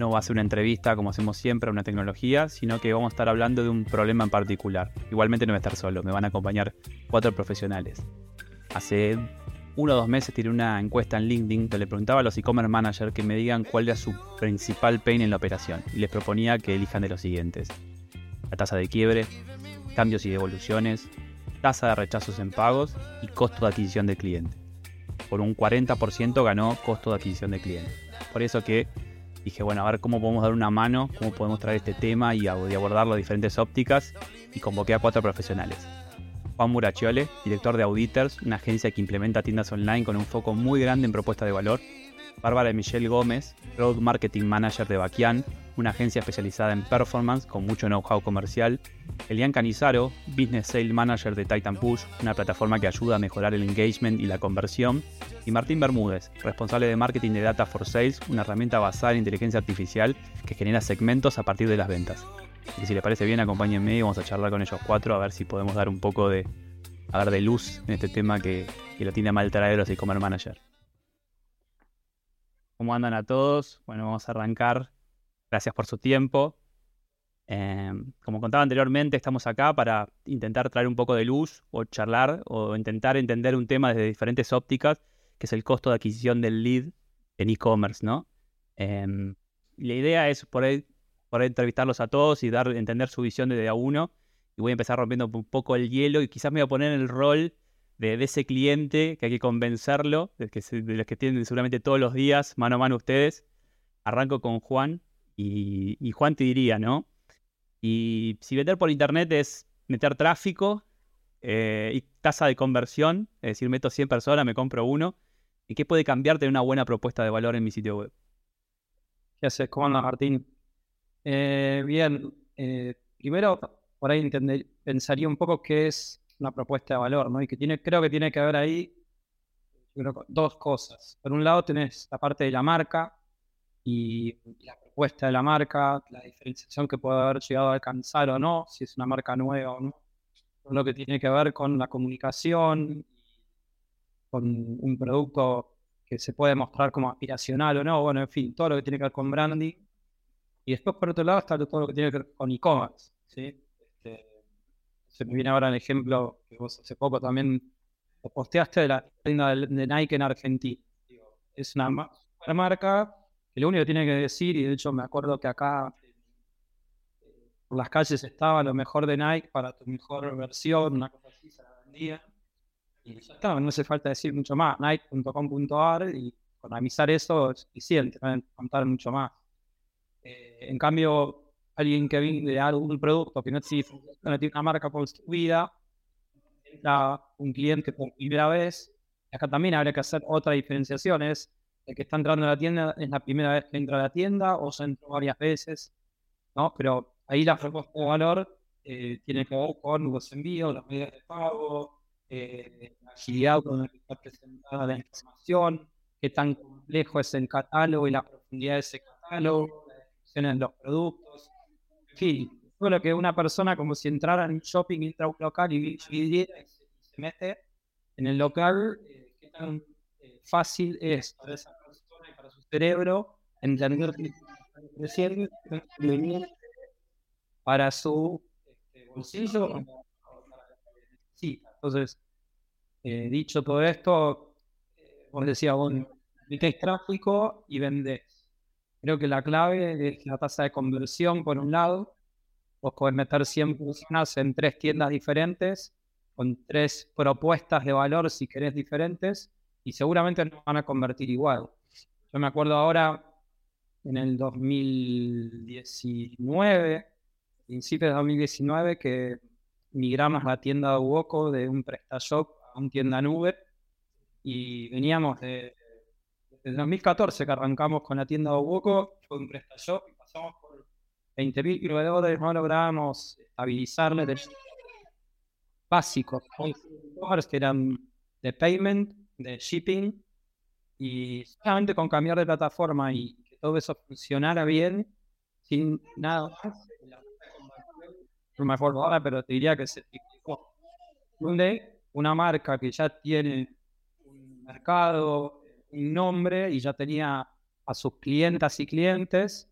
No va a ser una entrevista como hacemos siempre a una tecnología, sino que vamos a estar hablando de un problema en particular. Igualmente no voy a estar solo, me van a acompañar cuatro profesionales. Hace uno o dos meses tiré una encuesta en LinkedIn que le preguntaba a los e-commerce managers que me digan cuál era su principal pain en la operación y les proponía que elijan de los siguientes. La tasa de quiebre, cambios y devoluciones, tasa de rechazos en pagos y costo de adquisición de cliente. Por un 40% ganó costo de adquisición de cliente. Por eso que dije, bueno, a ver cómo podemos dar una mano, cómo podemos traer este tema y, abordarlo de diferentes ópticas, y convoqué a cuatro profesionales. Juan Murachiole, director de Auditors, una agencia que implementa tiendas online con un foco muy grande en propuesta de valor. Bárbara Michelle Gómez, Road Marketing Manager de Baquian, una agencia especializada en performance con mucho know-how comercial. Elian Canizaro, Business Sales Manager de Titan Push, una plataforma que ayuda a mejorar el engagement y la conversión. Y Martín Bermúdez, responsable de marketing de Data for Sales, una herramienta basada en inteligencia artificial que genera segmentos a partir de las ventas. Y si les parece bien, acompáñenme y vamos a charlar con ellos cuatro a ver si podemos dar un poco de, a de luz en este tema que, que lo tiene mal traer e-commerce manager. ¿Cómo andan a todos? Bueno, vamos a arrancar. Gracias por su tiempo. Em, como contaba anteriormente, estamos acá para intentar traer un poco de luz o charlar o intentar entender un tema desde diferentes ópticas, que es el costo de adquisición del lead en e-commerce, ¿no? Em, la idea es por entrevistarlos a todos y dar entender su visión desde a uno. Y voy a empezar rompiendo un poco el hielo y quizás me voy a poner en el rol de, ese cliente que hay que convencerlo, de, los que tienen seguramente todos los días, mano a mano ustedes. Arranco con Juan y, Juan te diría, ¿no? Y si vender por internet es meter tráfico eh, y tasa de conversión, es decir, meto 100 personas, me compro uno, ¿y qué puede cambiarte una buena propuesta de valor en mi sitio web? ¿Qué haces? ¿Cómo andas, Martín? Eh, bien, eh, primero por ahí pensaría un poco qué es una propuesta de valor, ¿no? Y que tiene, creo que tiene que haber ahí dos cosas. Por un lado tenés la parte de la marca y la propuesta de la marca, la diferenciación que puede haber llegado a alcanzar o no, si es una marca nueva o no. Lo que tiene que ver con la comunicación, con un producto que se puede mostrar como aspiracional o no, bueno, en fin, todo lo que tiene que ver con branding. Y después, por otro lado, está todo lo que tiene que ver con e-commerce, ¿sí? Se me viene ahora el ejemplo que vos hace poco también posteaste de la tienda de Nike en Argentina. Es una, marca que lo único que tiene que decir, y de hecho me acuerdo que acá por las calles estaba lo mejor de Nike para tu mejor versión, una cosa así, se la vendía. Y ya está, no hace falta decir mucho más. Nike.com.ar y con avisar eso es suficiente, no contar mucho más. Eh, en cambio, alguien que vende algún producto que no existe, no tiene una marca construida, entra un cliente por primera vez, acá también habría que hacer otra diferenciación, es el que está entrando a la tienda, es la primera vez que entra a la tienda o se entró varias veces, ¿no? Pero ahí la propuesta de valor eh, tiene que ver con los envíos, las medidas de pago, eh, la agilidad con la que está presentada la información, qué tan complejo es el catálogo y la profundidad de ese catálogo, las descripciones de los productos, Sí, bueno, que una persona como si entrara en un shopping, entra a un local y, se, mete en el local, eh, qué tan eh, fácil es para esa persona y para su cerebro entender para su este, bolsillo sí entonces eh, dicho todo esto vos decías bueno metés tráfico y vendés Creo que la clave es la tasa de conversión, por un lado. Vos podés meter 100 personas en tres tiendas diferentes, con tres propuestas de valor, si querés, diferentes, y seguramente no van a convertir igual. Yo me acuerdo ahora, en el 2019, principios de 2019, que migramos la tienda de Uoco de un PrestaShop a un tienda nube y veníamos de desde 2014 que arrancamos con la tienda de Obuco, fue un PrestaShop y pasamos por 20.000 proveedores, no logramos estabilizarle. básicos que eran de payment, de shipping, y solamente con cambiar de plataforma y que todo eso funcionara bien, sin nada más, me acuerdo ahora, pero te diría que se Donde una marca que ya tiene un mercado, un nombre y ya tenía a sus clientas y clientes,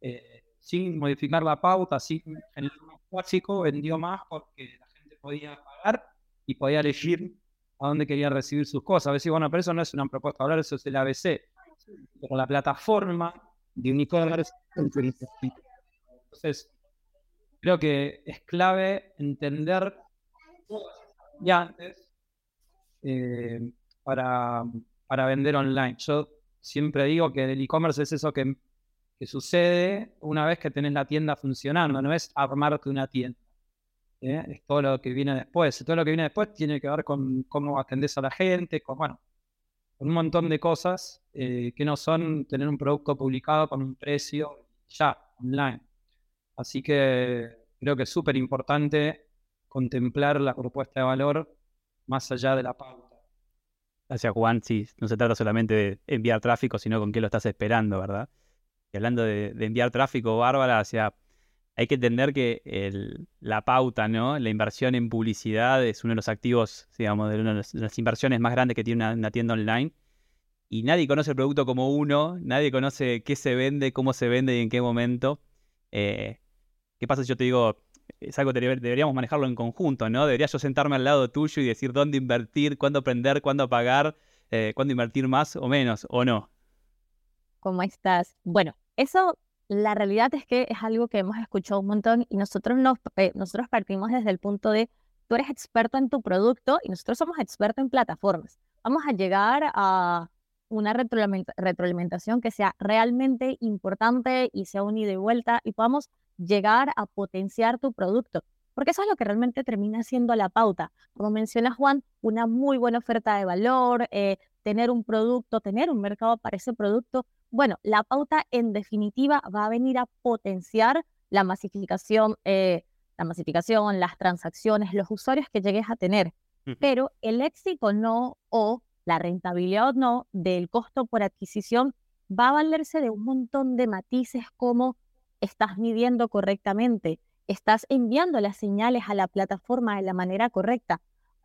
eh, sin modificar la pauta, sin el básico, vendió más porque la gente podía pagar y podía elegir a dónde quería recibir sus cosas. A veces, bueno, pero eso no es una propuesta hablar, eso es el ABC. Pero la plataforma de un e-commerce. Entonces, creo que es clave entender ya antes eh, para, para vender online. Yo siempre digo que el e-commerce es eso que, que, sucede una vez que tenés la tienda funcionando, no es armarte una tienda. ¿eh? Es todo lo que viene después. Todo lo que viene después tiene que ver con cómo atendés a la gente, con, bueno, con un montón de cosas eh, que no son tener un producto publicado con un precio ya online. Así que creo que es súper importante contemplar la propuesta de valor más allá de la pauta. Gracias, Juan. Sí, no se trata solamente de enviar tráfico, sino con qué lo estás esperando, ¿verdad? Y hablando de, enviar tráfico, Bárbara, sea, hay que entender que la pauta, ¿no? La inversión en publicidad es uno de los activos, digamos, de una de las inversiones más grandes que tiene una, tienda online. Y nadie conoce el producto como uno, nadie conoce qué se vende, cómo se vende y en qué momento. Eh, ¿Qué pasa si yo te digo, es algo que deberíamos manejarlo en conjunto, ¿no? Debería yo sentarme al lado tuyo y decir dónde invertir, cuándo aprender, cuándo pagar, eh, cuándo invertir más o menos, o no. ¿Cómo estás? Bueno, eso, la realidad es que es algo que hemos escuchado un montón y nosotros, nos, eh, nosotros partimos desde el punto de, tú eres experto en tu producto y nosotros somos expertos en plataformas. Vamos a llegar a una retroalimentación que sea realmente importante y sea un ida y vuelta y podamos llegar a potenciar tu producto, porque eso es lo que realmente termina siendo la pauta. Como menciona Juan, una muy buena oferta de valor, eh, tener un producto, tener un mercado para ese producto. Bueno, la pauta en definitiva va a venir a potenciar la masificación, eh, la masificación, las transacciones, los usuarios que llegues a tener. Pero el éxito no o la rentabilidad no del costo por adquisición va a valerse de un montón de matices como estás midiendo correctamente, estás enviando las señales a la plataforma de la manera correcta.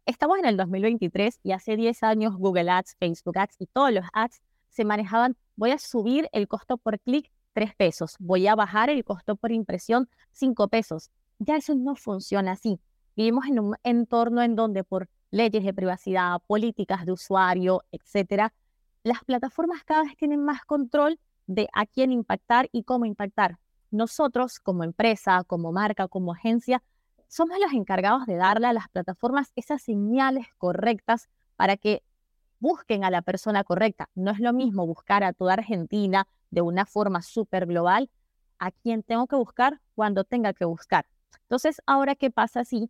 Estamos en el 2023 y hace 10 años Google Ads, Facebook Ads y todos los ads se manejaban, voy a subir el costo por clic 3 pesos, voy a bajar el costo por impresión 5 pesos. Ya eso no funciona así. Vivimos en un entorno en donde por leyes de privacidad, políticas de usuario, etcétera, las plataformas cada vez tienen más control de a quién impactar y cómo impactar nosotros como empresa, como marca, como agencia, somos los encargados de darle a las plataformas esas señales correctas para que busquen a la persona correcta. No es lo mismo buscar a toda Argentina de una forma súper global a quien tengo que buscar cuando tenga que buscar. Entonces, ahora, ¿qué pasa si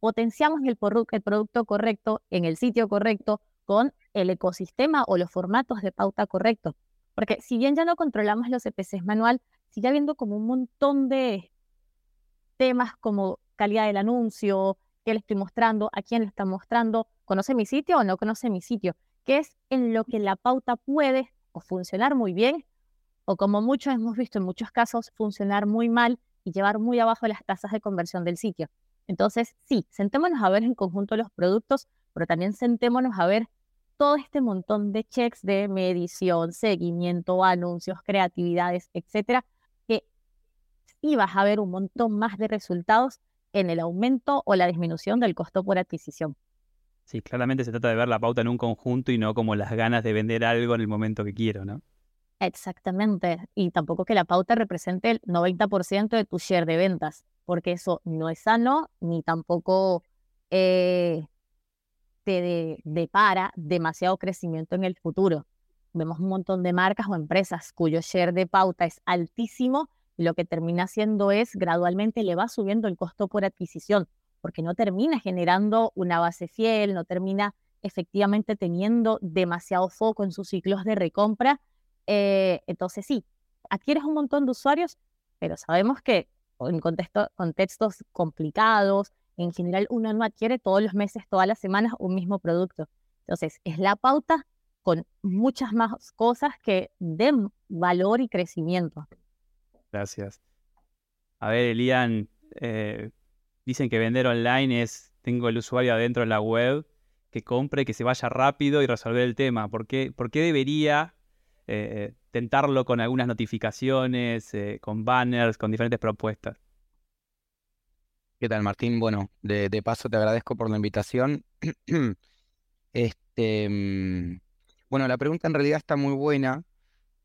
potenciamos el, el producto correcto en el sitio correcto con el ecosistema o los formatos de pauta correctos? Porque si bien ya no controlamos los EPCs manual, sigue habiendo como un montón de temas como calidad del anuncio, qué le estoy mostrando, a quién le está mostrando, conoce mi sitio o no conoce mi sitio, que es en lo que la pauta puede o funcionar muy bien o como muchos hemos visto en muchos casos, funcionar muy mal y llevar muy abajo las tasas de conversión del sitio. Entonces, sí, sentémonos a ver en conjunto los productos, pero también sentémonos a ver todo este montón de checks de medición, seguimiento, anuncios, creatividades, etcétera, y vas a ver un montón más de resultados en el aumento o la disminución del costo por adquisición. Sí, claramente se trata de ver la pauta en un conjunto y no como las ganas de vender algo en el momento que quiero, ¿no? Exactamente. Y tampoco que la pauta represente el 90% de tu share de ventas, porque eso no es sano ni tampoco eh, te depara demasiado crecimiento en el futuro. Vemos un montón de marcas o empresas cuyo share de pauta es altísimo lo que termina haciendo es gradualmente le va subiendo el costo por adquisición, porque no termina generando una base fiel, no termina efectivamente teniendo demasiado foco en sus ciclos de recompra. Eh, entonces sí, adquieres un montón de usuarios, pero sabemos que en contextos complicados, En general, uno no adquiere todos los meses, todas las semanas un mismo producto. Entonces, es la pauta con muchas más cosas que den valor y crecimiento. Gracias. A ver, Elian, eh, dicen que vender online es, tengo el usuario adentro en la web, que compre, que se vaya rápido y resolver el tema. ¿Por qué, por qué debería eh, tentarlo con algunas notificaciones, eh, con banners, con diferentes propuestas? ¿Qué tal, Martín? Bueno, de, de paso te agradezco por la invitación. este, mm, bueno, la pregunta en realidad está muy buena.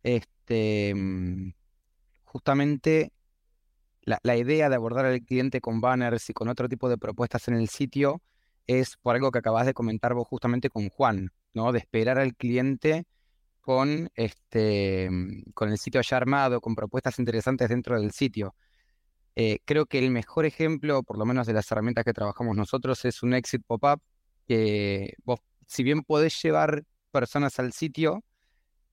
Este, mm, justamente la, idea de abordar al cliente con banners y con otro tipo de propuestas en el sitio es por algo que acabas de comentar vos justamente con Juan, ¿no? De esperar al cliente con, este, con el sitio ya armado, con propuestas interesantes dentro del sitio. Eh, creo que el mejor ejemplo, por lo menos de las herramientas que trabajamos nosotros, es un exit pop-up que vos, si bien podés llevar personas al sitio,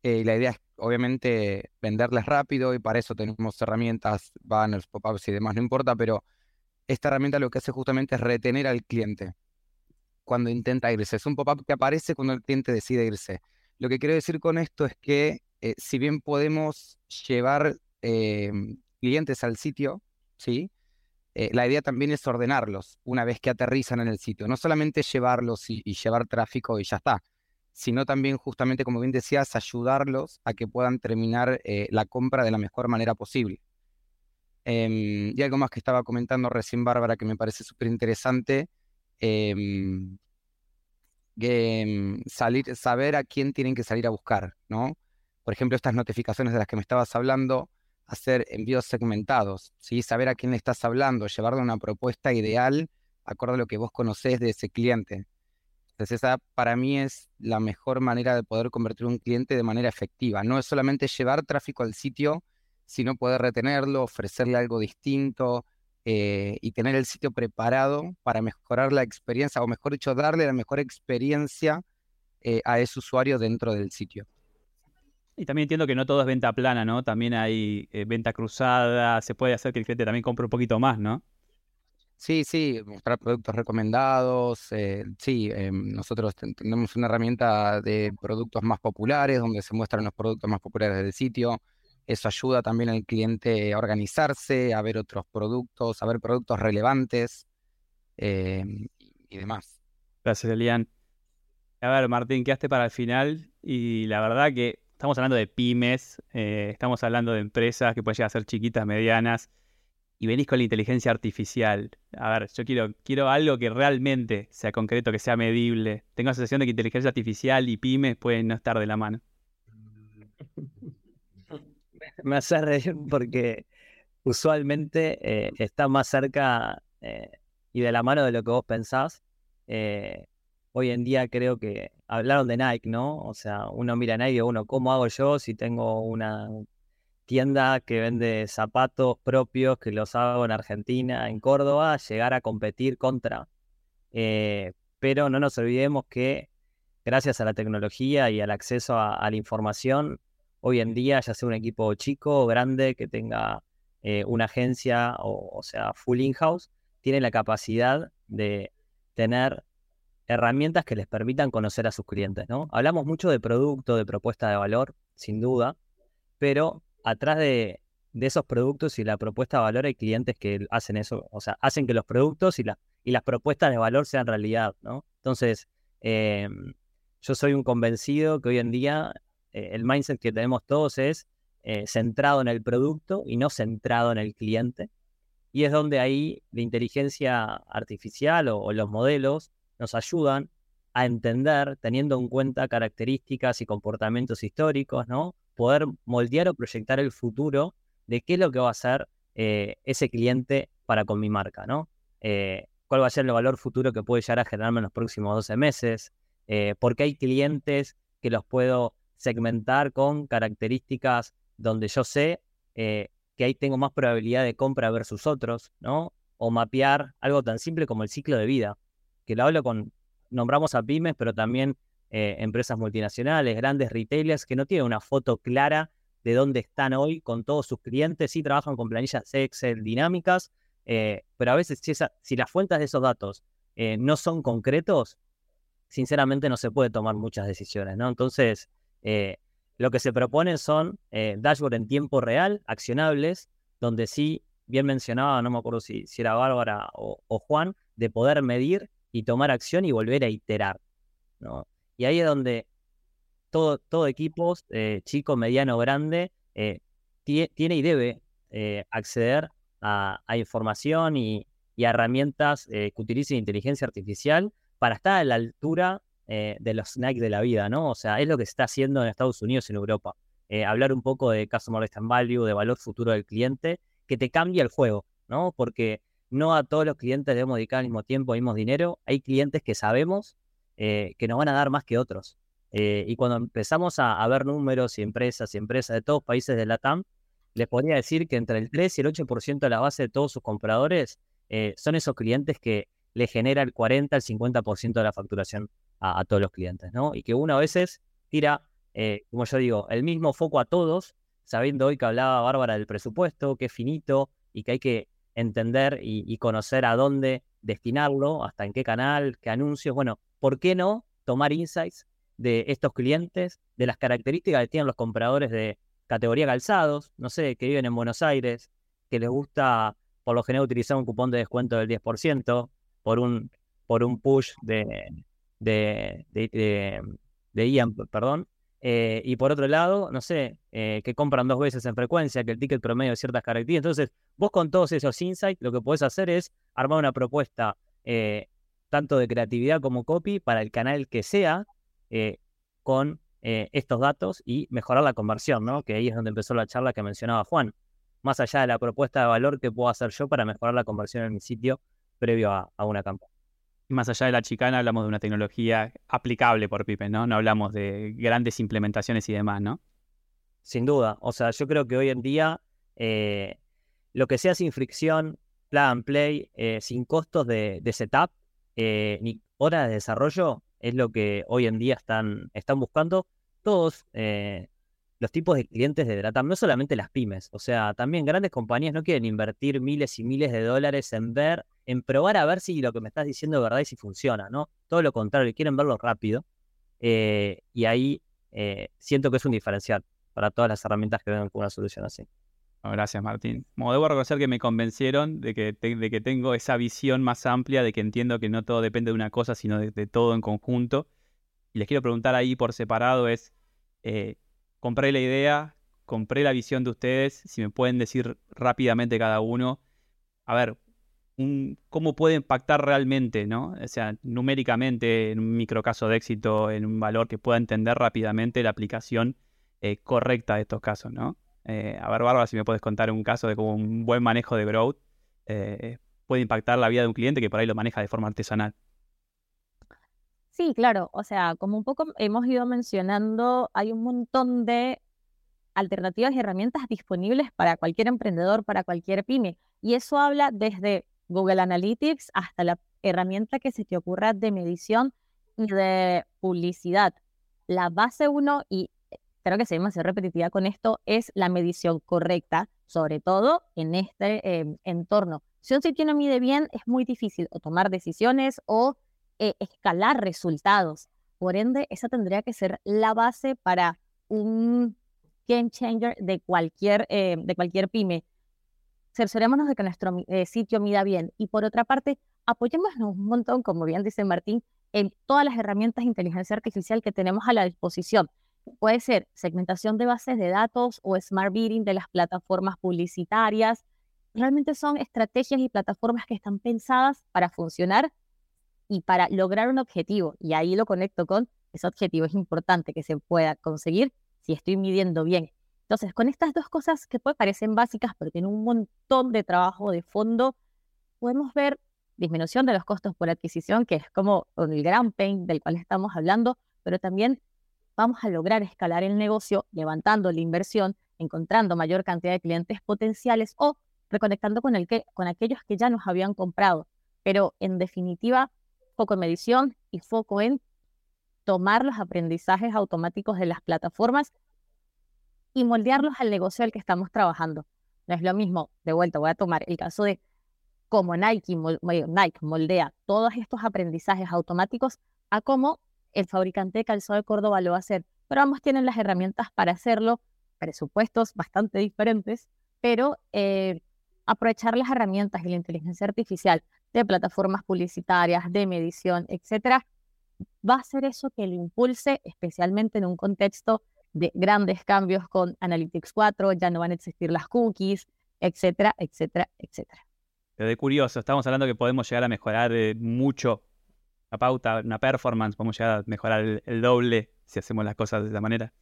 eh, la idea es obviamente venderles rápido y para eso tenemos herramientas, banners, pop-ups y demás, no importa, pero esta herramienta lo que hace justamente es retener al cliente cuando intenta irse. Es un pop-up que aparece cuando el cliente decide irse. Lo que quiero decir con esto es que eh, si bien podemos llevar em, clientes al sitio, ¿sí? Eh, la idea también es ordenarlos una vez que aterrizan en el sitio. No solamente llevarlos y llevar tráfico y ya está, sino también justamente, como bien decías, ayudarlos a que puedan terminar eh, la compra de la mejor manera posible. Em, y algo más que estaba comentando recién Bárbara que me parece súper interesante, em, em, salir, saber a quién tienen que salir a buscar, ¿no? Por ejemplo, estas notificaciones de las que me estabas hablando, hacer envíos segmentados, ¿sí? saber a quién le estás hablando, llevarle una propuesta ideal acorde a lo que vos conocés de ese cliente. Entonces esa para mí es la mejor manera de poder convertir un cliente de manera efectiva. No es solamente llevar tráfico al sitio, sino poder retenerlo, ofrecerle algo distinto eh, y tener el sitio preparado para mejorar la experiencia, o mejor dicho, darle la mejor experiencia eh, a ese usuario dentro del sitio. Y también entiendo que no todo es venta plana, ¿no? También hay eh, venta cruzada, se puede hacer que el cliente también compre un poquito más, ¿no? Sí, sí, mostrar productos recomendados. Eh, sí, em, nosotros tenemos una herramienta de productos más populares donde se muestran los productos más populares del sitio. Eso ayuda también al cliente a organizarse, a ver otros productos, a ver productos relevantes em, y demás. Gracias, Elian. A ver, Martín, quedaste para el final y la verdad que estamos hablando de pymes, eh, estamos hablando de empresas que pueden llegar a ser chiquitas, medianas y venís con la inteligencia artificial. A ver, yo quiero, quiero algo que realmente sea concreto, que sea medible. Tengo la sensación de que inteligencia artificial y pymes pueden no estar de la mano. Me hace reír porque usualmente eh, está más cerca eh, y de la mano de lo que vos pensás. Eh, hoy en día creo que hablaron de Nike, ¿no? O sea, uno mira a Nike y uno, ¿cómo hago yo si tengo una tienda que vende zapatos propios que los hago en Argentina, en Córdoba, llegar a competir contra. Eh, pero no nos olvidemos que gracias a la tecnología y al acceso a, la información, hoy en día, ya sea un equipo chico o grande que tenga eh, una agencia o, sea full in-house, tiene la capacidad de tener herramientas que les permitan conocer a sus clientes, ¿no? Hablamos mucho de producto, de propuesta de valor, sin duda, pero atrás de, esos productos y la propuesta de valor hay clientes que hacen eso, o sea, hacen que los productos y, las propuestas de valor sean realidad, ¿no? Entonces, em, yo soy un convencido que hoy en día eh, el mindset que tenemos todos es eh, centrado en el producto y no centrado en el cliente. Y es donde ahí la inteligencia artificial o los modelos nos ayudan a entender, teniendo en cuenta características y comportamientos históricos, ¿no? Poder moldear o proyectar el futuro de qué es lo que va a hacer eh, ese cliente para con mi marca, ¿no? Eh, ¿Cuál va a ser el valor futuro que puede llegar a generarme en los próximos 12 meses? Eh, porque hay clientes que los puedo segmentar con características donde yo sé que ahí tengo más probabilidad de compra versus otros, ¿no? O mapear algo tan simple como el ciclo de vida, que lo hablo con, nombramos a pymes, pero también eh, empresas multinacionales, grandes retailers que no tienen una foto clara de dónde están hoy con todos sus clientes. Sí trabajan con planillas Excel dinámicas, Eh, pero a veces si, las fuentes de esos datos eh, no son concretos, sinceramente no se puede tomar muchas decisiones, ¿no? Entonces, lo que se proponen son dashboards en tiempo real, accionables, donde sí, bien mencionaba, no me acuerdo si, si era Bárbara o, o, Juan, de poder medir y tomar acción y volver a iterar, ¿no? Y ahí es donde todo, todo equipo, chico, mediano, grande, tiene y debe acceder a, información y, a herramientas eh, que utilicen inteligencia artificial para estar a la altura eh, de los snacks de la vida, ¿no? O sea, es lo que se está haciendo en Estados Unidos y en Europa. Eh, hablar un poco de Customer Lifetime Value, de valor futuro del cliente, que te cambia el juego, ¿no? Porque no a todos los clientes debemos dedicar al mismo tiempo, al mismo dinero. Hay clientes que sabemos que nos van a dar más que otros. y cuando empezamos a, ver números y empresas y empresas de todos países de la TAM, les podría decir que entre el 3 y el 8% de la base de todos sus compradores eh, son esos clientes que le genera el 40 al 50% de la facturación a, todos los clientes, ¿no? Y que uno a veces tira, eh, como yo digo, el mismo foco a todos, sabiendo hoy que hablaba Bárbara del presupuesto, que es finito y que hay que entender y, conocer a dónde destinarlo, hasta en qué canal, qué anuncios. Bueno, ¿por qué no tomar insights de estos clientes, de las características que tienen los compradores de, categoría calzados, no sé, que viven en Buenos Aires, que les gusta por lo general utilizar un cupón de descuento del 10% por un, por un push de, de, de, Ian, perdón. Eh, y por otro lado, no sé, eh, que compran dos veces en frecuencia, que el ticket promedio de ciertas características. Entonces, vos con todos esos insights, lo que podés hacer es armar una propuesta eh, tanto de creatividad como copy para el canal que sea, con eh, estos datos y mejorar la conversión, ¿no? Que ahí es donde empezó la charla que mencionaba Juan. Más allá de la propuesta de valor que puedo hacer yo para mejorar la conversión en mi sitio previo a, una campaña. Más allá de la chicana, hablamos de una tecnología aplicable por Pipe, ¿no? No hablamos de grandes implementaciones y demás, ¿no? Sin duda. O sea, yo creo que hoy en día eh, lo que sea sin fricción, plug and play, eh, sin costos de, de setup, ni horas de desarrollo, es lo que hoy en día están, están buscando todos eh, los tipos de clientes de Dratam, no solamente las pymes, o sea, también grandes compañías no quieren invertir miles y miles de dólares en ver, en probar a ver si lo que me estás diciendo es verdad y si funciona, ¿no? Todo lo contrario, quieren verlo rápido eh, y ahí eh, siento que es un diferencial para todas las herramientas que vengan con una solución así. Gracias, Martín. Como debo reconocer que me convencieron de que, de que tengo esa visión más amplia, de que entiendo que no todo depende de una cosa, sino de, todo en conjunto. Y les quiero preguntar ahí por separado es, eh, compré la idea, compré la visión de ustedes, si me pueden decir rápidamente cada uno, a ver, cómo puede impactar realmente, ¿no? O sea, numéricamente, en un microcaso de éxito, en un valor que pueda entender rápidamente la aplicación eh, correcta de estos casos, ¿no? Eh, a ver, Bárbara, si me puedes contar un caso de cómo un buen manejo de growth eh, puede impactar la vida de un cliente que por ahí lo maneja de forma artesanal. Sí, claro. O sea, como un poco hemos ido mencionando, hay un montón de alternativas y herramientas disponibles para cualquier emprendedor, para cualquier pyme. Y eso habla desde Google Analytics hasta la herramienta que se te ocurra de medición y de publicidad. La base uno, y creo que se ser repetitiva con esto, es la medición correcta, sobre todo en este em, entorno. Si un sitio no mide bien, es muy difícil o tomar decisiones o eh, escalar resultados. Por ende, esa tendría que ser la base para un game changer de cualquier, eh, de cualquier pyme. Cerciorémonos de que nuestro eh, sitio mida bien. Y por otra parte, apoyémonos un montón, como bien dice Martín, en todas las herramientas de inteligencia artificial que tenemos a la disposición. Puede ser segmentación de bases de datos o smart bidding de las plataformas publicitarias. Realmente son estrategias y plataformas que están pensadas para funcionar y para lograr un objetivo. Y ahí lo conecto con ese objetivo. Es importante que se pueda conseguir si estoy midiendo bien. Entonces, con estas dos cosas que pues, parecen básicas, pero tienen un montón de trabajo de fondo, podemos ver disminución de los costos por adquisición, que es como el gran pain del cual estamos hablando, pero también vamos a lograr escalar el negocio levantando la inversión, encontrando mayor cantidad de clientes potenciales o reconectando con, el que, con aquellos que ya nos habían comprado. Pero en definitiva, foco en medición y foco en tomar los aprendizajes automáticos de las plataformas y moldearlos al negocio al que estamos trabajando. No es lo mismo, de vuelta, voy a tomar el caso de cómo Nike, Nike moldea todos estos aprendizajes automáticos a cómo el fabricante de calzado de Córdoba lo va a hacer. Pero ambos tienen las herramientas para hacerlo, presupuestos bastante diferentes, pero eh, aprovechar las herramientas y la inteligencia artificial de plataformas publicitarias, de medición, etcétera, va a ser eso que le impulse, especialmente en un contexto de grandes cambios con Analytics 4, ya no van a existir las cookies, etcétera, etcétera, etcétera. Pero de curioso, estamos hablando que podemos llegar a mejorar eh, mucho la pauta, una performance, podemos llegar a mejorar el, doble si hacemos las cosas de esa manera.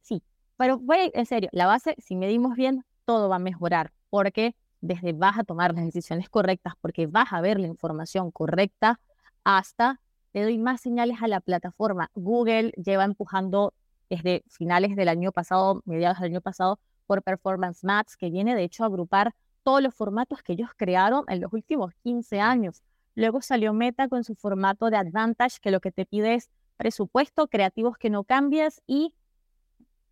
Sí, pero voy en serio, la base, si medimos bien, todo va a mejorar, porque desde vas a tomar las decisiones correctas, porque vas a ver la información correcta, hasta le doy más señales a la plataforma. Google lleva empujando desde finales del año pasado, mediados del año pasado, por Performance Max, que viene de hecho a agrupar todos los formatos que ellos crearon en los últimos 15 años. Luego salió Meta con su formato de Advantage, que lo que te pide es presupuesto, creativos que no cambies y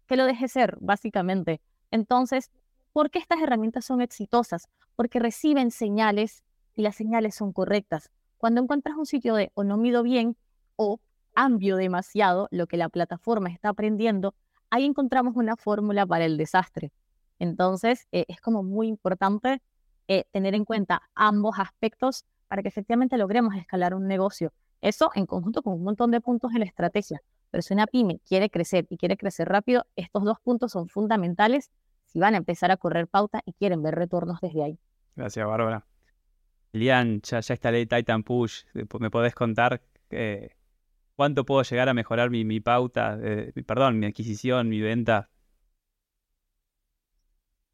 que lo dejes ser, básicamente. Entonces, ¿por qué estas herramientas son exitosas? Porque reciben señales y las señales son correctas. Cuando encuentras un sitio de o no mido bien o cambio demasiado lo que la plataforma está aprendiendo, ahí encontramos una fórmula para el desastre. Entonces, eh, es como muy importante eh, tener en cuenta ambos aspectos para que efectivamente logremos escalar un negocio. Eso en conjunto con un montón de puntos en la estrategia. Pero si una pyme quiere crecer y quiere crecer rápido, estos dos puntos son fundamentales si van a empezar a correr pauta y quieren ver retornos desde ahí. Gracias, Bárbara. Lian, ya, ya instalé Titan Push. ¿Me podés contar eh, cuánto puedo llegar a mejorar mi, pauta, perdón, mi adquisición, mi venta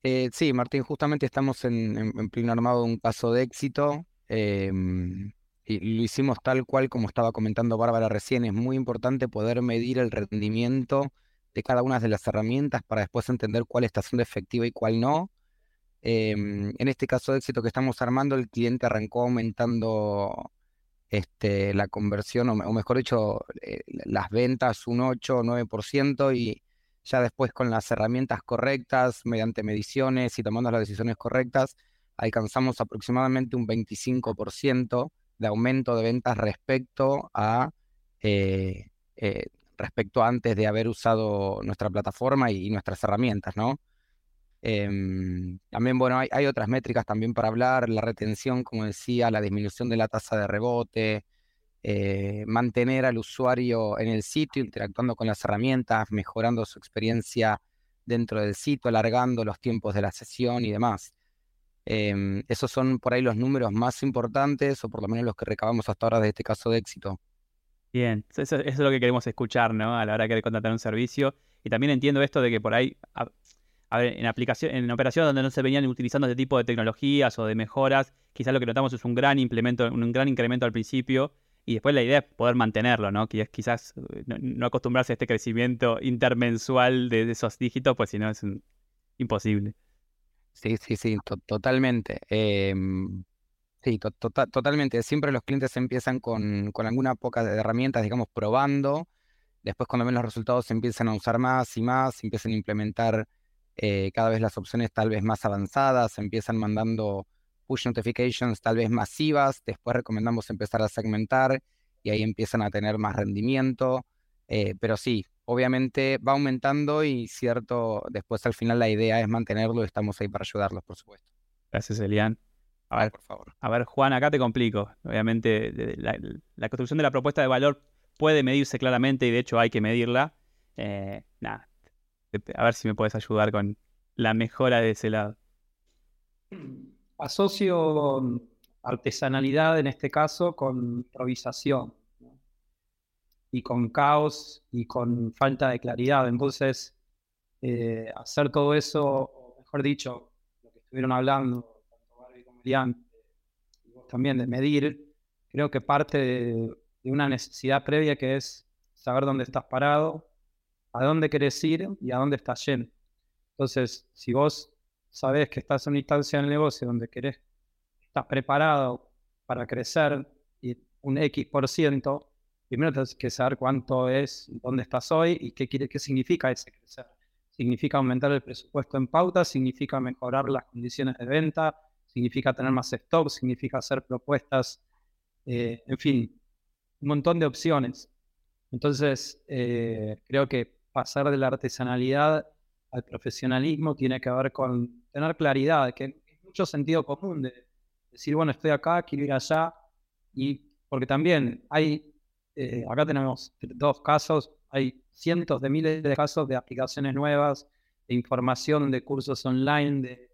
eh, sí, Martín, justamente estamos en, pleno armado de un caso de éxito em, y lo hicimos tal cual como estaba comentando Bárbara recién. Es muy importante poder medir el rendimiento de cada una de las herramientas para después entender cuál está siendo efectiva y cuál no. Em, en este caso de éxito que estamos armando, el cliente arrancó aumentando este, la conversión, o, mejor dicho, eh, las ventas un 8 o 9% y ya después con las herramientas correctas, mediante mediciones y tomando las decisiones correctas, alcanzamos aproximadamente un 25% de aumento de ventas respecto a eh, eh, respecto antes de haber usado nuestra plataforma y, nuestras herramientas, ¿no? Em, también, bueno, hay, hay, otras métricas también para hablar, la retención, como decía, la disminución de la tasa de rebote, eh, mantener al usuario en el sitio, interactuando con las herramientas, mejorando su experiencia dentro del sitio, alargando los tiempos de la sesión y demás. Em, esos son por ahí los números más importantes, o por lo menos los que recabamos hasta ahora de este caso de éxito. Bien, eso, es lo que queremos escuchar, ¿no? A la hora de contratar un servicio. Y también entiendo esto de que por ahí, en aplicación, en operaciones donde no se venían utilizando este tipo de tecnologías o de mejoras, quizás lo que notamos es un gran implemento, un gran incremento al principio y después la idea es poder mantenerlo, ¿no? Que quizás eh, no, acostumbrarse a este crecimiento intermensual de, esos dígitos, pues si no es imposible. Sí, sí, sí, totalmente. Em, sí, totalmente. Siempre los clientes empiezan con, con alguna poca de herramientas, digamos, probando. Después cuando ven los resultados empiezan a usar más y más, empiezan a implementar eh, cada vez las opciones tal vez más avanzadas, empiezan mandando push notifications tal vez masivas, después recomendamos empezar a segmentar y ahí empiezan a tener más rendimiento, eh, pero sí, obviamente va aumentando y cierto, después al final la idea es mantenerlo y estamos ahí para ayudarlos, por supuesto. Gracias, Elian. A ver, por favor. A ver, Juan, acá te complico. Obviamente, la, construcción de la propuesta de valor puede medirse claramente y de hecho hay que medirla. Eh, nada, a ver si me puedes ayudar con la mejora de ese lado asocio artesanalidad en este caso con improvisación y con caos y con falta de claridad. Entonces, eh, hacer todo eso, o mejor dicho, lo que estuvieron hablando, tanto Barbie como Lian, y vos también, de medir, creo que parte de, una necesidad previa que es saber dónde estás parado, a dónde querés ir y a dónde estás yendo. Entonces, si vos sabes que estás en una instancia del negocio donde querés, estás preparado para crecer y un X por ciento, primero tienes que saber cuánto es, dónde estás hoy y qué, qué significa ese crecer. Significa aumentar el presupuesto en pauta, significa mejorar las condiciones de venta, significa tener más stock, significa hacer propuestas, eh, en fin, un montón de opciones. Entonces, eh, creo que pasar de la artesanalidad al profesionalismo tiene que ver con tener claridad, que es mucho sentido común de decir, bueno, estoy acá, quiero ir allá, y porque también hay, eh, acá tenemos dos casos, hay cientos de miles de casos de aplicaciones nuevas, de información, de cursos online, de,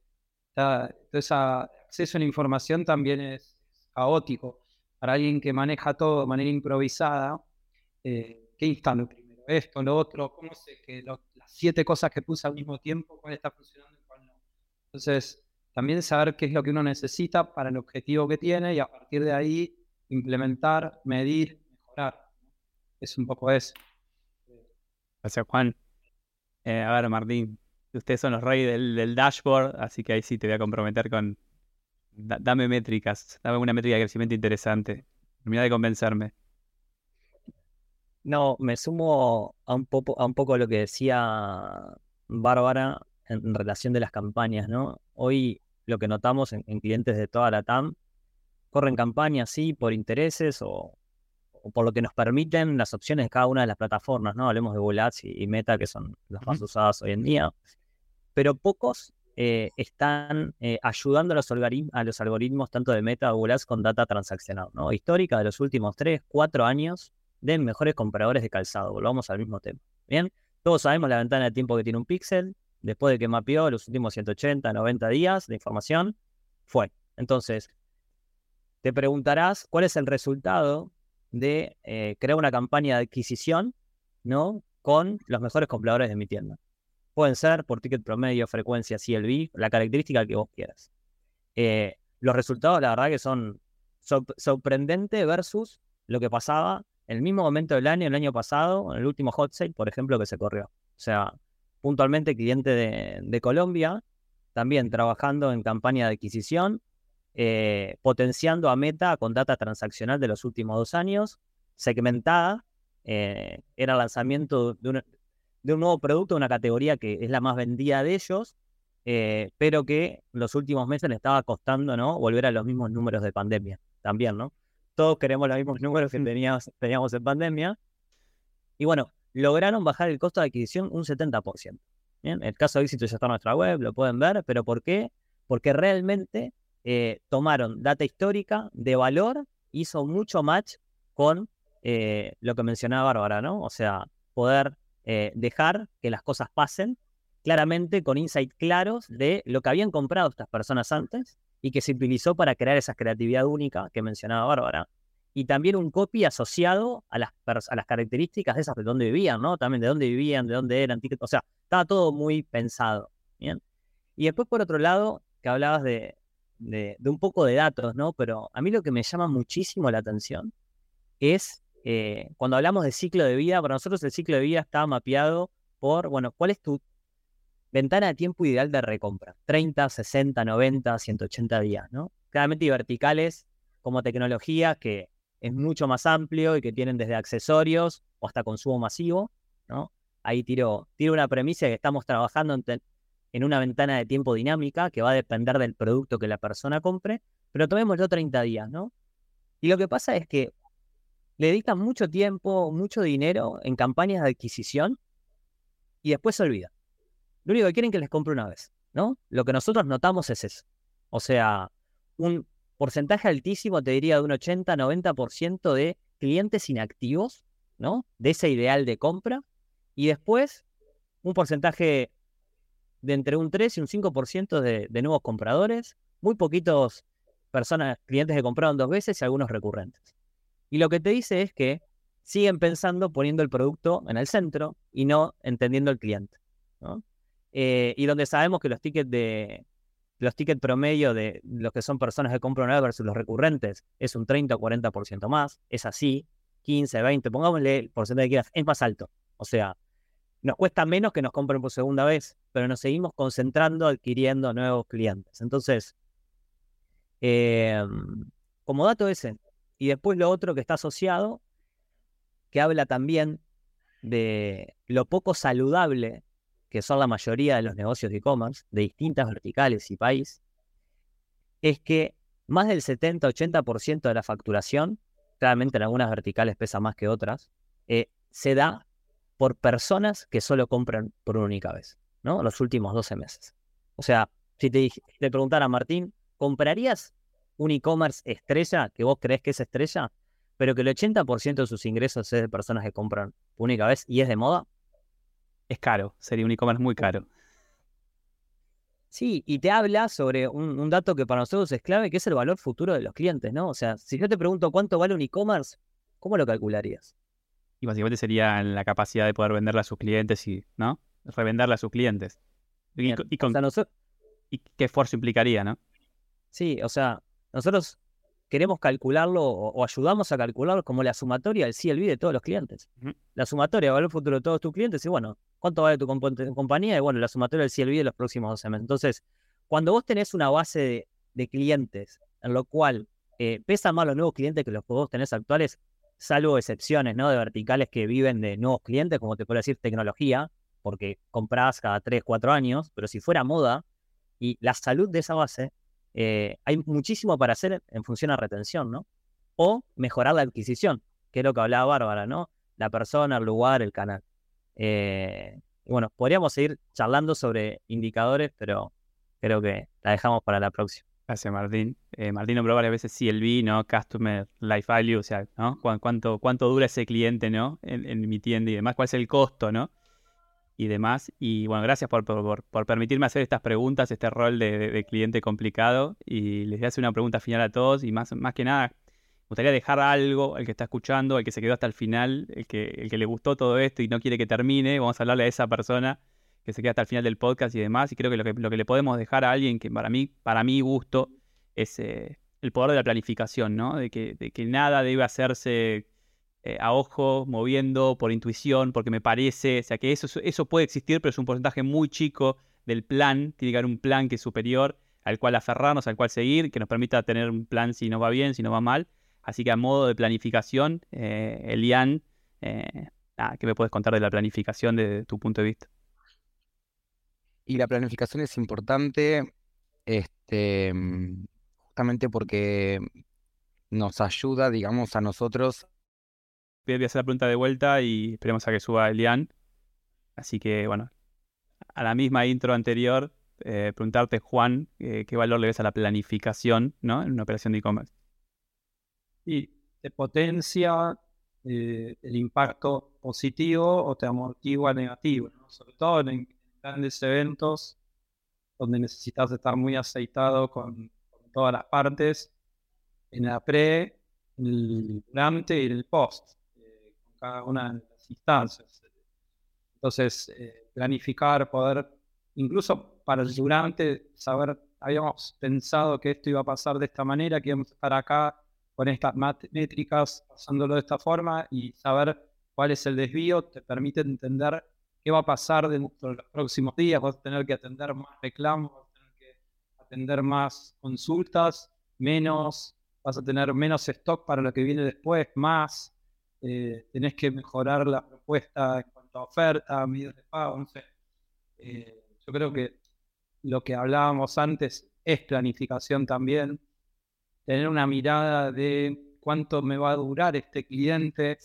ese acceso a la información también es caótico. Para alguien que maneja todo de manera improvisada, eh, ¿qué instalo primero? Esto, lo otro, ¿cómo sé que las siete cosas que puse al mismo tiempo, cuál está funcionando y cuál no? Entonces, también saber qué es lo que uno necesita para el objetivo que tiene y a partir de ahí implementar, medir. Es un poco eso. Gracias, Juan. Eh, a ver, Martín, ustedes son los reyes del, dashboard, así que ahí sí te voy a comprometer con. dame métricas, dame una métrica de crecimiento interesante. Termina de convencerme. No, me sumo a un poco a un poco lo que decía Bárbara en, relación de las campañas, ¿no? Hoy lo que notamos en, en clientes de toda la TAM corren campañas, sí, por intereses o, por lo que nos permiten las opciones de cada una de las plataformas, ¿no? Hablemos de Google Ads y, Meta, que son las más usadas hoy en día. Pero pocos eh, están eh, ayudando a los, a los, algoritmos tanto de Meta o Google Ads con data transaccional, ¿no? Histórica de los últimos 3, 4 años de mejores compradores de calzado. Volvamos al mismo tema. Bien, todos sabemos la ventana de tiempo que tiene un pixel. Después de que mapeó los últimos 180, 90 días de información, fue. Entonces, te preguntarás cuál es el resultado de eh, crear una campaña de adquisición, ¿no? Con los mejores compradores de mi tienda. Pueden ser por ticket promedio, frecuencia, CLV, la característica que vos quieras. Eh, los resultados, la verdad, que son sorprendentes versus lo que pasaba en el mismo momento del año, el año pasado, en el último hot sale, por ejemplo, que se corrió. O sea, puntualmente cliente de Colombia, también trabajando en campaña de adquisición, eh, potenciando a Meta con data transaccional de los últimos dos años, segmentada, eh, era lanzamiento de, un nuevo producto, una categoría que es la más vendida de ellos, eh, pero que en los últimos meses le estaba costando ¿no? volver a los mismos números de pandemia también, ¿no? Todos queremos los mismos números que teníamos, teníamos en pandemia. Y bueno, lograron bajar el costo de adquisición un 70%. Bien, el caso de éxito ya está en nuestra web, lo pueden ver, pero ¿por qué? Porque realmente eh, tomaron data histórica de valor, hizo mucho match con eh, lo que mencionaba Bárbara, ¿no? O sea, poder eh, dejar que las cosas pasen claramente con insights claros de lo que habían comprado estas personas antes y que se utilizó para crear esa creatividad única que mencionaba Bárbara. Y también un copy asociado a las, a las características de esas de dónde vivían, ¿no? También de dónde vivían, de dónde eran. O sea, estaba todo muy pensado. ¿bien? Y después, por otro lado, que hablabas de, de, un poco de datos, ¿no? Pero a mí lo que me llama muchísimo la atención es eh, cuando hablamos de ciclo de vida, para nosotros el ciclo de vida está mapeado por, bueno, ¿cuál es tu ventana de tiempo ideal de recompra? 30, 60, 90, 180 días, ¿no? Claramente hay verticales como tecnología que es mucho más amplio y que tienen desde accesorios o hasta consumo masivo, ¿no? Ahí tiro, tiro una premisa que estamos trabajando en, en una ventana de tiempo dinámica que va a depender del producto que la persona compre, pero tomémoslo 30 días, ¿no? Y lo que pasa es que le dedican mucho tiempo, mucho dinero en campañas de adquisición y después se olvida. Lo único que quieren es que les compre una vez, ¿no? Lo que nosotros notamos es eso. O sea, un porcentaje altísimo, te diría de un 80-90% de clientes inactivos, ¿no? De ese ideal de compra. Y después un porcentaje de entre un 3 y un 5% de, de nuevos compradores, muy poquitos personas, clientes que compraron dos veces y algunos recurrentes. Y lo que te dice es que siguen pensando poniendo el producto en el centro y no entendiendo el cliente. Eh, y donde sabemos que los tickets de los tickets promedio de los que son personas que compran una versus los recurrentes es un 30 o 40% más, es así, 15, 20, pongámosle el porcentaje que quieras, es más alto. O sea, nos cuesta menos que nos compren por segunda vez, pero nos seguimos concentrando adquiriendo nuevos clientes. Entonces, em, como dato ese, y después lo otro que está asociado, que habla también de lo poco saludable que son la mayoría de los negocios de e-commerce, de distintas verticales y país, es que más del 70-80% de la facturación, claramente en algunas verticales pesa más que otras, eh, se da por personas que solo compran por una única vez, ¿no? Los últimos 12 meses. O sea, si te, te preguntara, Martín, ¿comprarías un e-commerce estrella que vos crees que es estrella, pero que el 80% de sus ingresos es de personas que compran por única vez y es de moda? Es caro, sería un e-commerce muy caro. Sí, y te habla sobre un, dato que para nosotros es clave, que es el valor futuro de los clientes, ¿no? O sea, si yo te pregunto cuánto vale un e-commerce, ¿cómo lo calcularías? Y básicamente sería la capacidad de poder venderle a sus clientes y, ¿no? Revenderle a sus clientes. Y, y qué esfuerzo implicaría, ¿no? Sí, o sea, nosotros queremos calcularlo o, ayudamos a calcularlo como la sumatoria del CLV de todos los clientes. La sumatoria del valor futuro de todos tus clientes y bueno, ¿Cuánto vale tu compañía? Y bueno, la sumatoria del CLV de los próximos 12 meses. Entonces, cuando vos tenés una base de, clientes en lo cual eh, pesan más los nuevos clientes que los que vos tenés actuales, salvo excepciones, ¿no? De verticales que viven de nuevos clientes, como te puedo decir tecnología, porque comprás cada 3, 4 años, pero si fuera moda y la salud de esa base, eh, hay muchísimo para hacer en función a retención, ¿no? O mejorar la adquisición, que es lo que hablaba Bárbara, ¿no? La persona, el lugar, el canal. Eh, bueno, podríamos seguir charlando sobre indicadores, pero creo que la dejamos para la próxima. Gracias, Martín. Eh, Martín nombró varias veces CLV, ¿no? Customer Life Value, o sea, ¿no? ¿Cuánto, cuánto dura ese cliente, ¿no? En, mi tienda y demás, cuál es el costo, ¿no? Y demás. Y bueno, gracias por, por, permitirme hacer estas preguntas, este rol de, de, cliente complicado. Y les voy a hacer una pregunta final a todos y más, más que nada, gustaría dejar algo al que está escuchando, al que se quedó hasta el final, el que, el que le gustó todo esto y no quiere que termine. Vamos a hablarle a esa persona que se queda hasta el final del podcast y demás. Y creo que lo que, lo que le podemos dejar a alguien que para mí, para mi gusto, es eh, el poder de la planificación, ¿no? De que, de que nada debe hacerse eh, a ojo, moviendo, por intuición, porque me parece, o sea, que eso, eso puede existir, pero es un porcentaje muy chico del plan. Tiene que haber un plan que es superior, al cual aferrarnos, al cual seguir, que nos permita tener un plan si nos va bien, si nos va mal Así que a modo de planificación, eh, Elian, eh, ¿qué me puedes contar de la planificación desde tu punto de vista? Y la planificación es importante este, justamente porque nos ayuda, digamos, a nosotros. Voy a hacer la pregunta de vuelta y esperemos a que suba Elian. Así que, bueno, a la misma intro anterior, eh, preguntarte, Juan, qué valor le ves a la planificación ¿no? en una operación de e-commerce y te potencia eh, el impacto positivo o te amortigua negativo, sobre todo en, grandes eventos donde necesitas estar muy aceitado con, todas las partes, en la pre, en el durante y en el post, eh, con cada una de las instancias. Entonces, eh, planificar, poder, incluso para el durante, saber, habíamos pensado que esto iba a pasar de esta manera, que íbamos a estar acá con estas métricas, pasándolo de esta forma y saber cuál es el desvío, te permite entender qué va a pasar dentro de los próximos días. Vas a tener que atender más reclamos, vas a tener que atender más consultas, menos, vas a tener menos stock para lo que viene después, más. Eh, tenés que mejorar la propuesta en cuanto a oferta, medios de pago, no sé. Eh, yo creo que lo que hablábamos antes es planificación también tener una mirada de cuánto me va a durar este cliente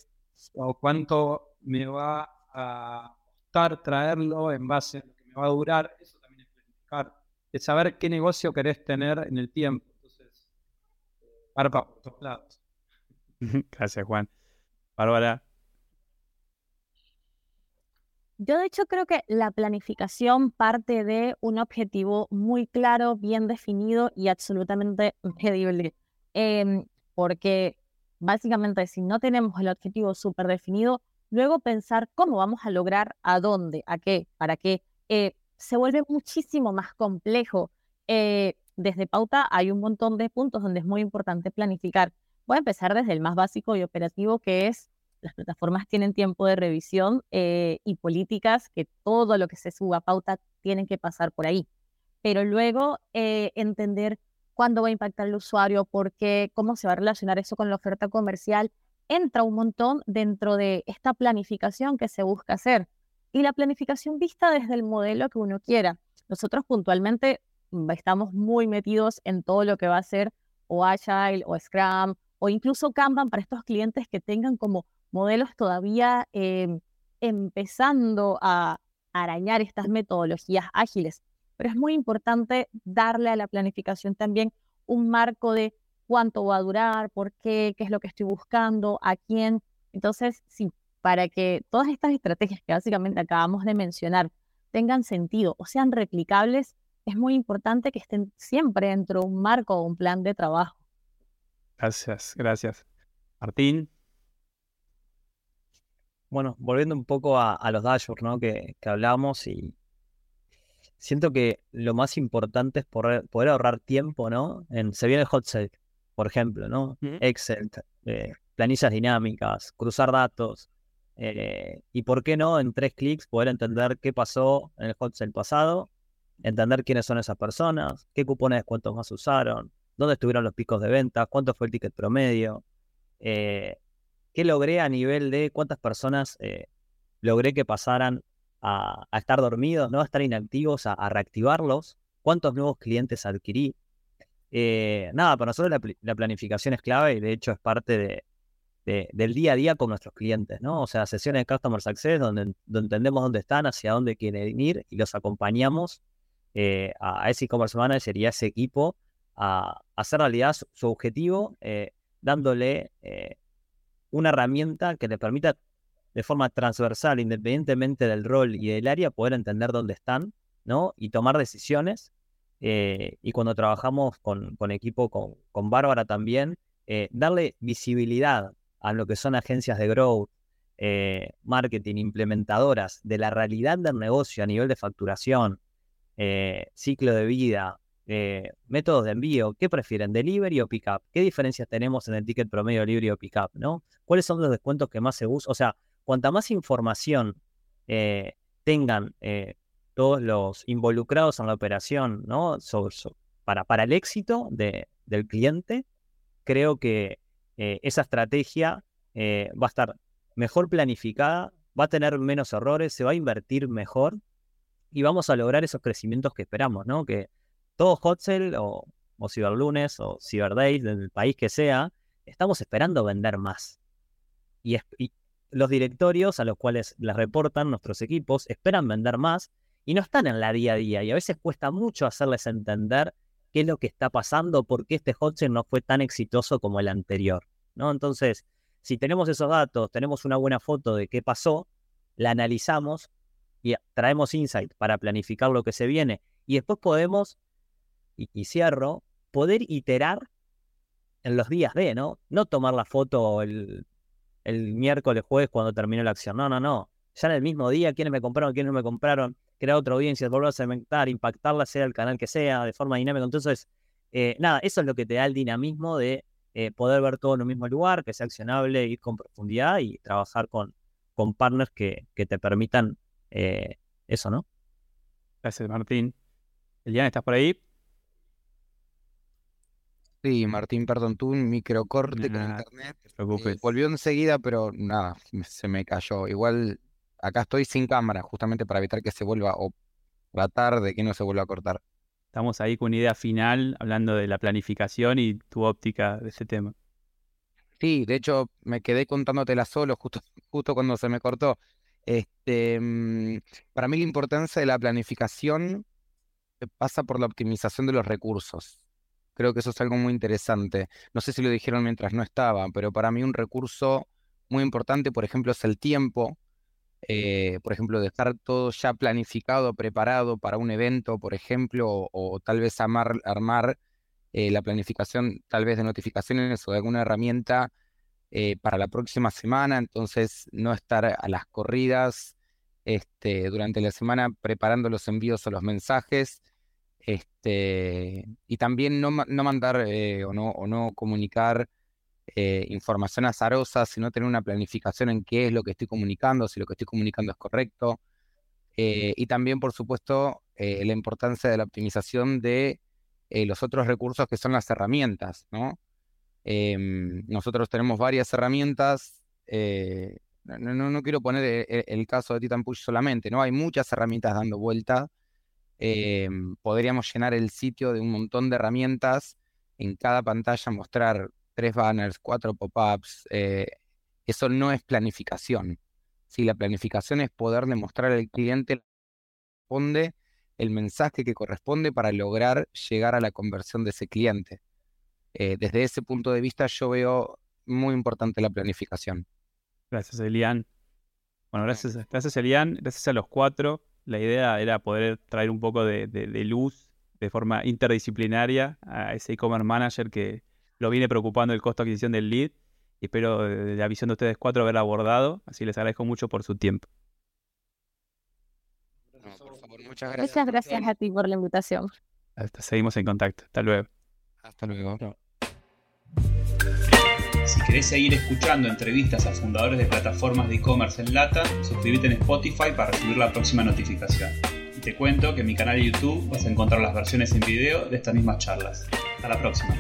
o cuánto me va a costar traerlo en base a lo que me va a durar, eso también es planificar, es saber qué negocio querés tener en el tiempo. Entonces, parpa por todos lados. Gracias, Juan. Bárbara. Yo de hecho creo que la planificación parte de un objetivo muy claro, bien definido y absolutamente medible. Em, porque básicamente si no tenemos el objetivo súper definido, luego pensar cómo vamos a lograr, a dónde, a qué, para qué, eh, se vuelve muchísimo más complejo. Eh, desde pauta hay un montón de puntos donde es muy importante planificar. Voy a empezar desde el más básico y operativo, que es las plataformas tienen tiempo de revisión eh, y políticas que todo lo que se suba a pauta tienen que pasar por ahí. Pero luego eh, entender cuándo va a impactar el usuario, por qué, cómo se va a relacionar eso con la oferta comercial, entra un montón dentro de esta planificación que se busca hacer. Y la planificación vista desde el modelo que uno quiera. Nosotros puntualmente estamos muy metidos en todo lo que va a ser o Agile o Scrum o incluso Kanban para estos clientes que tengan como modelos todavía em, empezando a arañar estas metodologías ágiles. Pero es muy importante darle a la planificación también un marco de cuánto va a durar, por qué, qué es lo que estoy buscando, a quién. Entonces, sí, para que todas estas estrategias que básicamente acabamos de mencionar tengan sentido o sean replicables, es muy importante que estén siempre dentro de un marco o un plan de trabajo. Gracias, gracias. Martín. Bueno, volviendo un poco a, los dashboards ¿no? que, hablamos y siento que lo más importante es poder, ahorrar tiempo, ¿no? En, se viene el hot sale, por ejemplo, ¿no? Excel, eh, planillas dinámicas, cruzar datos, eh, y por qué no, en tres clics, poder entender qué pasó en el hot sale pasado, entender quiénes son esas personas, qué cupones de descuentos más usaron, dónde estuvieron los picos de ventas, cuánto fue el ticket promedio, eh, qué logré a nivel de cuántas personas logré que pasaran a, estar dormidos, ¿no? a estar inactivos, a, reactivarlos, cuántos nuevos clientes adquirí. Eh, nada, para nosotros la, planificación es clave y de hecho es parte de, del día a día con nuestros clientes, ¿no? O sea, sesiones de Customer Success donde, entendemos dónde están, hacia dónde quieren ir y los acompañamos a ese e-commerce manager y a ese equipo a, hacer realidad su, objetivo, eh, dándole eh, una herramienta que le permita de forma transversal, independientemente del rol y del área, poder entender dónde están, ¿no? Y tomar decisiones. Eh, y cuando trabajamos con, equipo, con, Bárbara también, darle visibilidad a lo que son agencias de growth, marketing, implementadoras de la realidad del negocio a nivel de facturación, ciclo de vida, eh, métodos de envío, ¿qué prefieren? ¿Delivery o pickup? ¿Qué diferencias tenemos en el ticket promedio delivery o pickup? ¿no? ¿Cuáles son los descuentos que más se usan? O sea, cuanta más información eh, tengan eh, todos los involucrados en la operación ¿no? para, para el éxito de, del cliente, creo que esa estrategia va a estar mejor planificada, va a tener menos errores, se va a invertir mejor y vamos a lograr esos crecimientos que esperamos, ¿no? Que, todo Hot o, o Cyberlunes o Cyberdays, del país que sea, estamos esperando vender más. Y, los directorios a los cuales les reportan nuestros equipos esperan vender más y no están en la día a día. Y a veces cuesta mucho hacerles entender qué es lo que está pasando, por qué este hot no fue tan exitoso como el anterior. ¿no? Entonces, si tenemos esos datos, tenemos una buena foto de qué pasó, la analizamos y traemos insight para planificar lo que se viene y después podemos y, cierro, poder iterar en los días de, ¿no? No tomar la foto el, el miércoles, jueves cuando terminó la acción. No, no, no. Ya en el mismo día, quiénes me compraron, quiénes no me compraron, crear otra audiencia, volver a segmentar, impactarla, sea el canal que sea, de forma dinámica. Entonces, eh, nada, eso es lo que te da el dinamismo de eh, poder ver todo en un mismo lugar, que sea accionable, ir con profundidad y trabajar con, con partners que, que te permitan eh, eso, ¿no? Gracias, Martín. Elian, ¿estás por ahí? Sí, Martín, perdón, tuve un microcorte con internet. Eh, volvió enseguida, pero nada, se me cayó. Igual acá estoy sin cámara, justamente para evitar que se vuelva o tratar de que no se vuelva a cortar. Estamos ahí con una idea final, hablando de la planificación y tu óptica de ese tema. Sí, de hecho, me quedé contándotela solo justo, justo cuando se me cortó. Este, mm, para mí la importancia de la planificación pasa por la optimización de los recursos. Creo que eso es algo muy interesante. No sé si lo dijeron mientras no estaba, pero para mí un recurso muy importante, por ejemplo, es el tiempo. Eh, por ejemplo, dejar todo ya planificado, preparado para un evento, por ejemplo, o, tal vez armar eh, la planificación tal vez de notificaciones o de alguna herramienta eh, para la próxima semana, entonces no estar a las corridas este, durante la semana preparando los envíos o los mensajes, este, y también no, no mandar o, no, o no comunicar eh, información azarosa, sino tener una planificación en qué es lo que estoy comunicando, si lo que estoy comunicando es correcto. Eh, y también, por supuesto, la importancia de la optimización de los otros recursos que son las herramientas, ¿no? Em, nosotros tenemos varias herramientas. No, quiero poner el, caso de Titan Push solamente, ¿no? Hay muchas herramientas dando vuelta eh, podríamos llenar el sitio de un montón de herramientas, en cada pantalla mostrar tres banners, cuatro pop-ups. Eh, eso no es planificación. Si la planificación es poder demostrar al cliente responde el mensaje que corresponde para lograr llegar a la conversión de ese cliente. Eh, desde ese punto de vista yo veo muy importante la planificación. Gracias, Elian. Bueno, gracias, gracias, Elian. Gracias a los cuatro. La idea era poder traer un poco de, luz de forma interdisciplinaria a ese e-commerce manager que lo viene preocupando el costo de adquisición del lead. Y espero, de la visión de ustedes cuatro, haber abordado. Así les agradezco mucho por su tiempo. muchas gracias. Muchas gracias a ti por la invitación. Hasta, seguimos en contacto. Hasta luego. Hasta luego. Si querés seguir escuchando entrevistas a fundadores de plataformas de e-commerce en Lata, suscríbete en Spotify para recibir la próxima notificación. Y te cuento que en mi canal de YouTube vas a encontrar las versiones en video de estas mismas charlas. Hasta la próxima.